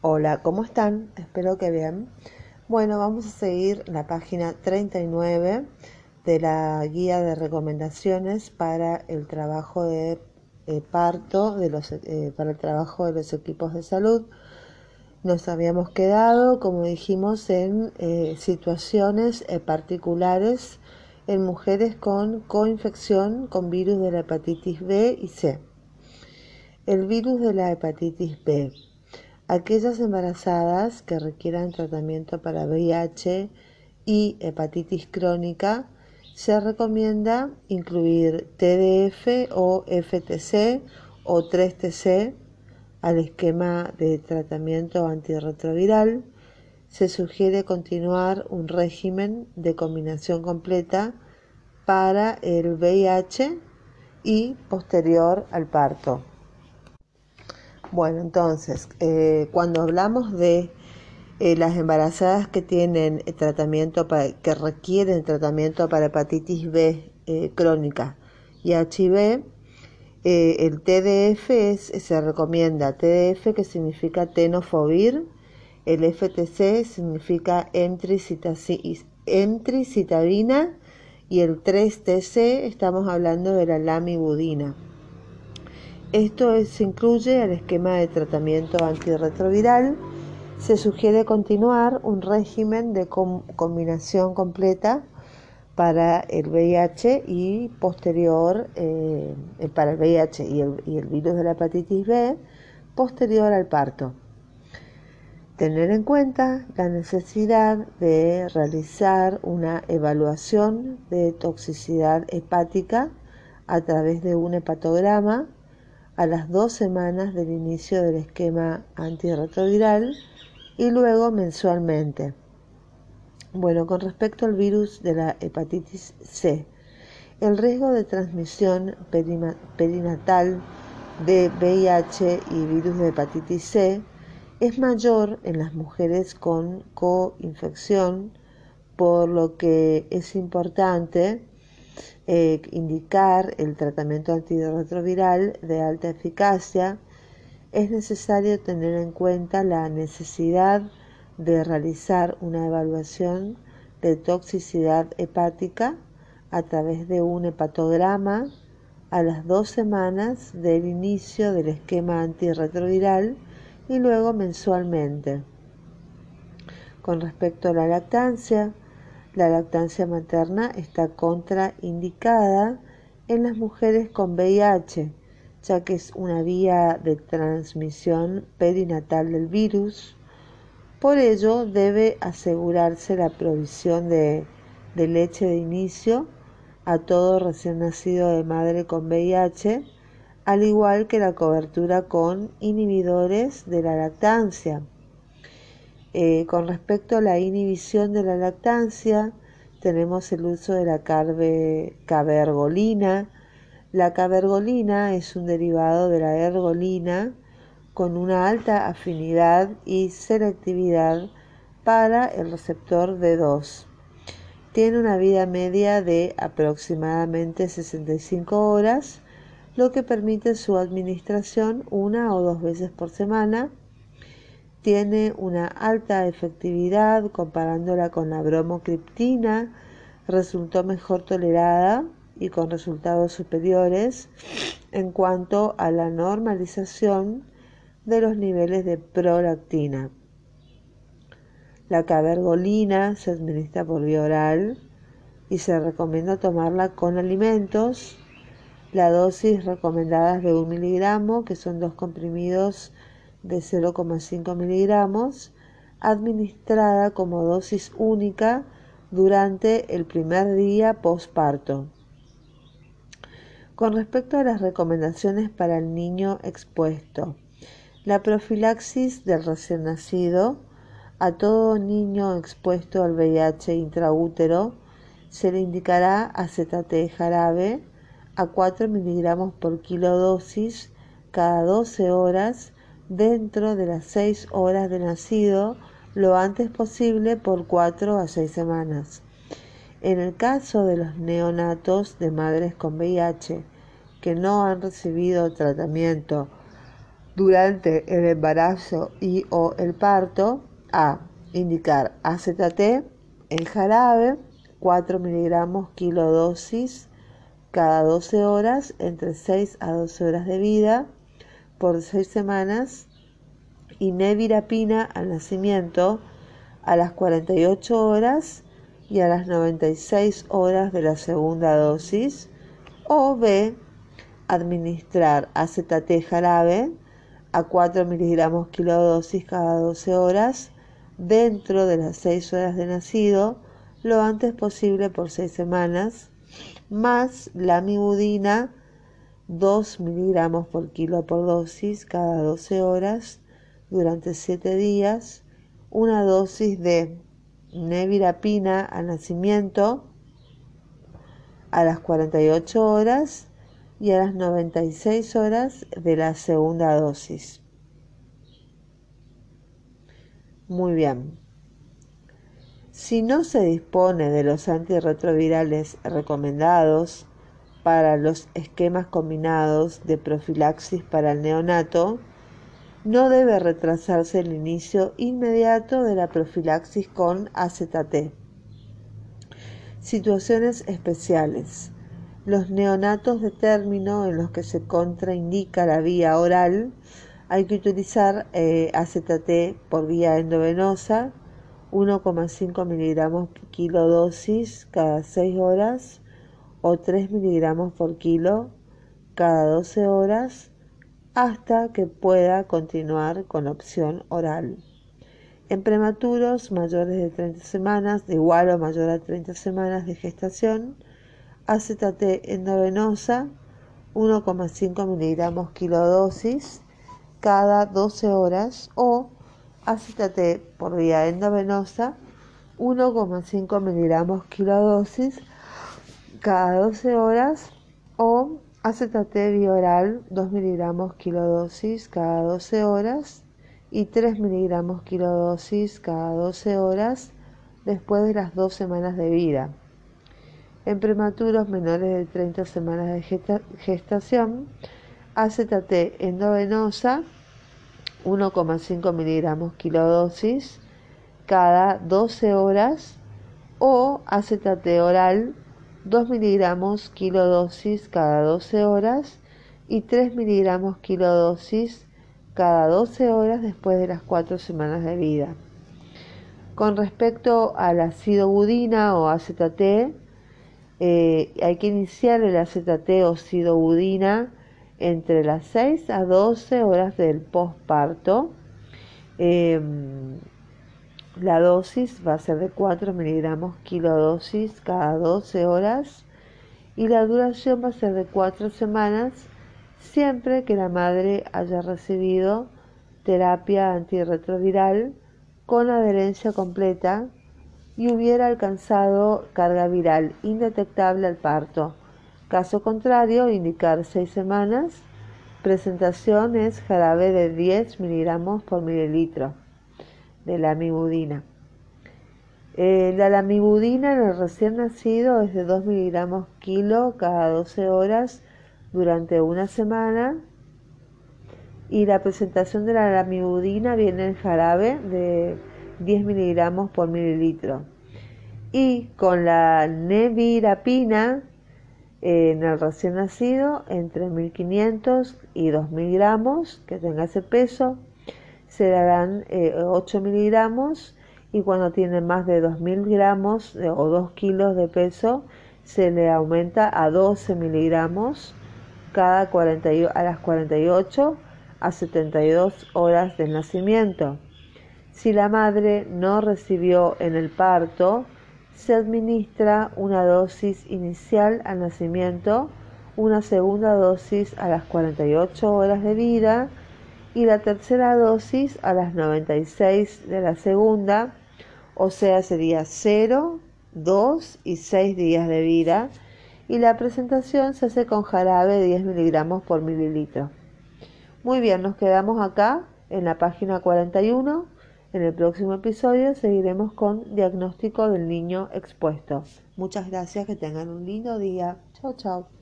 Hola, ¿cómo están? Espero que bien. Bueno, vamos a seguir la página 39 de la guía de recomendaciones para el trabajo de eh, parto, eh, para el trabajo de los equipos de salud. Nos habíamos quedado, como dijimos, en eh, situaciones particulares en mujeres con coinfección con virus de la hepatitis B y C. El virus de la hepatitis B Aquellas embarazadas que requieran tratamiento para VIH y hepatitis crónica, se recomienda incluir TDF o FTC o 3TC al esquema de tratamiento antirretroviral. Se sugiere continuar un régimen de combinación completa para el VIH y posterior al parto. Bueno, entonces, eh, cuando hablamos de eh, las embarazadas que tienen tratamiento para, que requieren tratamiento para hepatitis B eh, crónica y HIV, el TDF se recomienda TDF que significa tenofovir, el FTC significa entricitabina y el 3TC estamos hablando de la lamibudina. Esto se incluye al esquema de tratamiento antirretroviral. Se sugiere continuar un régimen de combinación completa para el VIH y posterior, eh, para el VIH el, y el virus de la hepatitis B, posterior al parto. Tener en cuenta la necesidad de realizar una evaluación de toxicidad hepática a través de un hepatograma a las dos semanas del inicio del esquema antirretroviral y luego mensualmente. Bueno, con respecto al virus de la hepatitis C, el riesgo de transmisión perinatal de VIH y virus de hepatitis C es mayor en las mujeres con coinfección, por lo que es importante eh, indicar el tratamiento antirretroviral de alta eficacia, es necesario tener en cuenta la necesidad de realizar una evaluación de toxicidad hepática a través de un hepatograma a las dos semanas del inicio del esquema antirretroviral y luego mensualmente. Con respecto a la lactancia, la lactancia materna está contraindicada en las mujeres con VIH, ya que es una vía de transmisión perinatal del virus. Por ello, debe asegurarse la provisión de, leche de inicio a todo recién nacido de madre con VIH, al igual que la cobertura con inhibidores de la lactancia. Eh, con respecto a la inhibición de la lactancia, tenemos el uso de la cabergolina. La cabergolina es un derivado de la ergolina con una alta afinidad y selectividad para el receptor D2. Tiene una vida media de aproximadamente 65 horas, lo que permite su administración una o dos veces por semana tiene una alta efectividad comparándola con la bromocriptina, resultó mejor tolerada y con resultados superiores en cuanto a la normalización de los niveles de prolactina. La cabergolina se administra por vía oral y se recomienda tomarla con alimentos. La dosis recomendada es de un miligramo, que son dos comprimidos de 0,5 miligramos administrada como dosis única durante el primer día postparto. Con respecto a las recomendaciones para el niño expuesto, la profilaxis del recién nacido a todo niño expuesto al VIH intraútero se le indicará acetate jarabe a 4 miligramos por kilodosis cada 12 horas dentro de las seis horas de nacido lo antes posible por cuatro a seis semanas. En el caso de los neonatos de madres con VIH que no han recibido tratamiento durante el embarazo y o el parto a indicar AZT en jarabe 4 miligramos kilodosis cada 12 horas entre 6 a 12 horas de vida por 6 semanas y nevirapina al nacimiento a las 48 horas y a las 96 horas de la segunda dosis o B administrar AZT jarabe a 4 miligramos kilodosis cada 12 horas dentro de las 6 horas de nacido lo antes posible por 6 semanas, más la mibudina 2 miligramos por kilo por dosis cada 12 horas durante 7 días, una dosis de nevirapina al nacimiento a las 48 horas y a las 96 horas de la segunda dosis. Muy bien. Si no se dispone de los antirretrovirales recomendados para los esquemas combinados de profilaxis para el neonato, no debe retrasarse el inicio inmediato de la profilaxis con AZT. Situaciones especiales. Los neonatos de término en los que se contraindica la vía oral, hay que utilizar eh, AZT por vía endovenosa, 1,5 miligramos kilo dosis cada 6 horas o 3 miligramos por kilo cada 12 horas hasta que pueda continuar con opción oral. En prematuros mayores de 30 semanas, de igual o mayor a 30 semanas de gestación, AZT endovenosa 1,5 miligramos kilodosis cada 12 horas o AZT por vía endovenosa 1,5 miligramos kilodosis cada 12 horas o AZT bioral 2 miligramos kilodosis cada 12 horas y 3 miligramos kilodosis cada 12 horas después de las dos semanas de vida. En prematuros menores de 30 semanas de gestación, AZT endovenosa 1,5 miligramos kilodosis cada 12 horas o AZT oral 2 miligramos kilodosis cada 12 horas y 3 miligramos kilodosis cada 12 horas después de las 4 semanas de vida. Con respecto al ácido budina o AZT, eh, hay que iniciar el AZT o sidobudina entre las 6 a 12 horas del posparto. Em, la dosis va a ser de 4 miligramos kilodosis cada 12 horas y la duración va a ser de 4 semanas siempre que la madre haya recibido terapia antirretroviral con adherencia completa y hubiera alcanzado carga viral indetectable al parto. Caso contrario, indicar 6 semanas. Presentación es jarabe de 10 miligramos por mililitro de la amibudina. Eh, la lamibudina en el recién nacido es de 2 miligramos kilo cada 12 horas durante una semana. Y la presentación de la lamibudina viene en jarabe de 10 miligramos por mililitro. Y con la nevirapina en el recién nacido entre 1500 y 2000 gramos que tenga ese peso se darán 8 eh, miligramos y cuando tiene más de 2000 gramos eh, o 2 kilos de peso se le aumenta a 12 miligramos cada 40, a las 48 a 72 horas del nacimiento. Si la madre no recibió en el parto, se administra una dosis inicial al nacimiento, una segunda dosis a las 48 horas de vida y la tercera dosis a las 96 de la segunda, o sea, sería 0, 2 y 6 días de vida. Y la presentación se hace con jarabe de 10 miligramos por mililitro. Muy bien, nos quedamos acá en la página 41 en el próximo episodio seguiremos con diagnóstico del niño expuesto. Muchas gracias, que tengan un lindo día. Chao, chao.